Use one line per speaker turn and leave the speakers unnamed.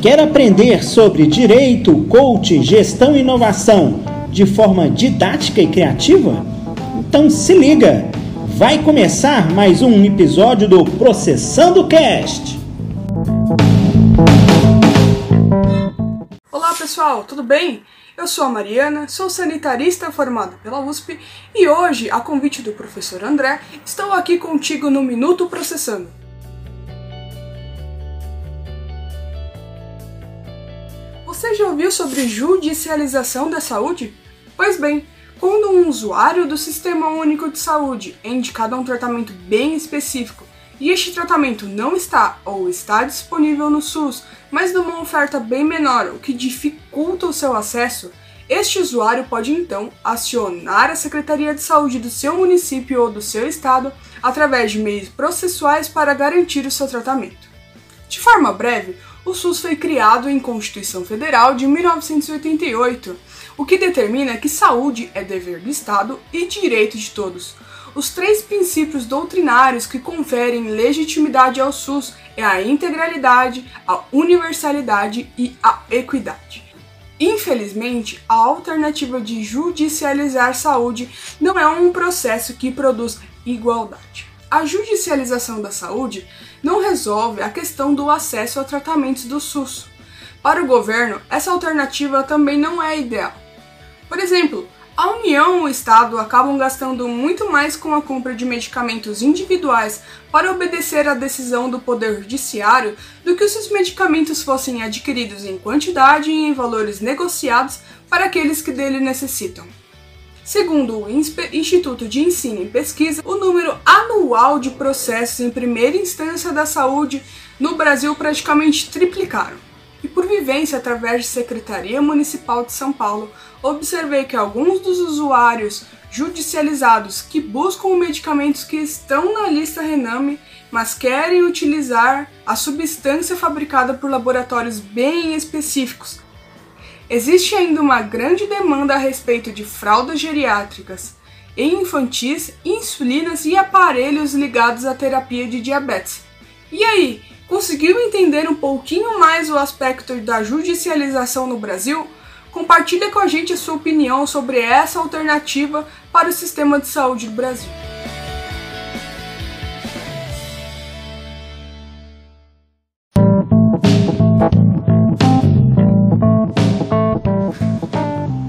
Quer aprender sobre direito, coaching, gestão e inovação de forma didática e criativa? Então se liga! Vai começar mais um episódio do Processando Cast.
Olá pessoal, tudo bem? Eu sou a Mariana, sou sanitarista formada pela USP e hoje, a convite do professor André, estou aqui contigo no Minuto Processando. Você já ouviu sobre judicialização da saúde? Pois bem, quando um usuário do Sistema Único de Saúde é indicado a um tratamento bem específico e este tratamento não está ou está disponível no SUS, mas numa oferta bem menor, o que dificulta o seu acesso, este usuário pode então acionar a Secretaria de Saúde do seu município ou do seu estado através de meios processuais para garantir o seu tratamento. De forma breve, o SUS foi criado em Constituição Federal de 1988, o que determina que saúde é dever do Estado e direito de todos. Os três princípios doutrinários que conferem legitimidade ao SUS é a integralidade, a universalidade e a equidade. Infelizmente, a alternativa de judicializar saúde não é um processo que produz igualdade. A judicialização da saúde não resolve a questão do acesso a tratamentos do SUS. Para o governo, essa alternativa também não é ideal. Por exemplo, a União e o Estado acabam gastando muito mais com a compra de medicamentos individuais para obedecer à decisão do Poder Judiciário do que se os medicamentos fossem adquiridos em quantidade e em valores negociados para aqueles que dele necessitam. Segundo o Instituto de Ensino e Pesquisa, o número anual de processos em primeira instância da saúde no Brasil praticamente triplicaram. E por vivência através de Secretaria Municipal de São Paulo, observei que alguns dos usuários judicializados que buscam medicamentos que estão na lista Rename, mas querem utilizar a substância fabricada por laboratórios bem específicos, Existe ainda uma grande demanda a respeito de fraldas geriátricas e infantis, insulinas e aparelhos ligados à terapia de diabetes. E aí, conseguiu entender um pouquinho mais o aspecto da judicialização no Brasil? Compartilhe com a gente a sua opinião sobre essa alternativa para o sistema de saúde do Brasil.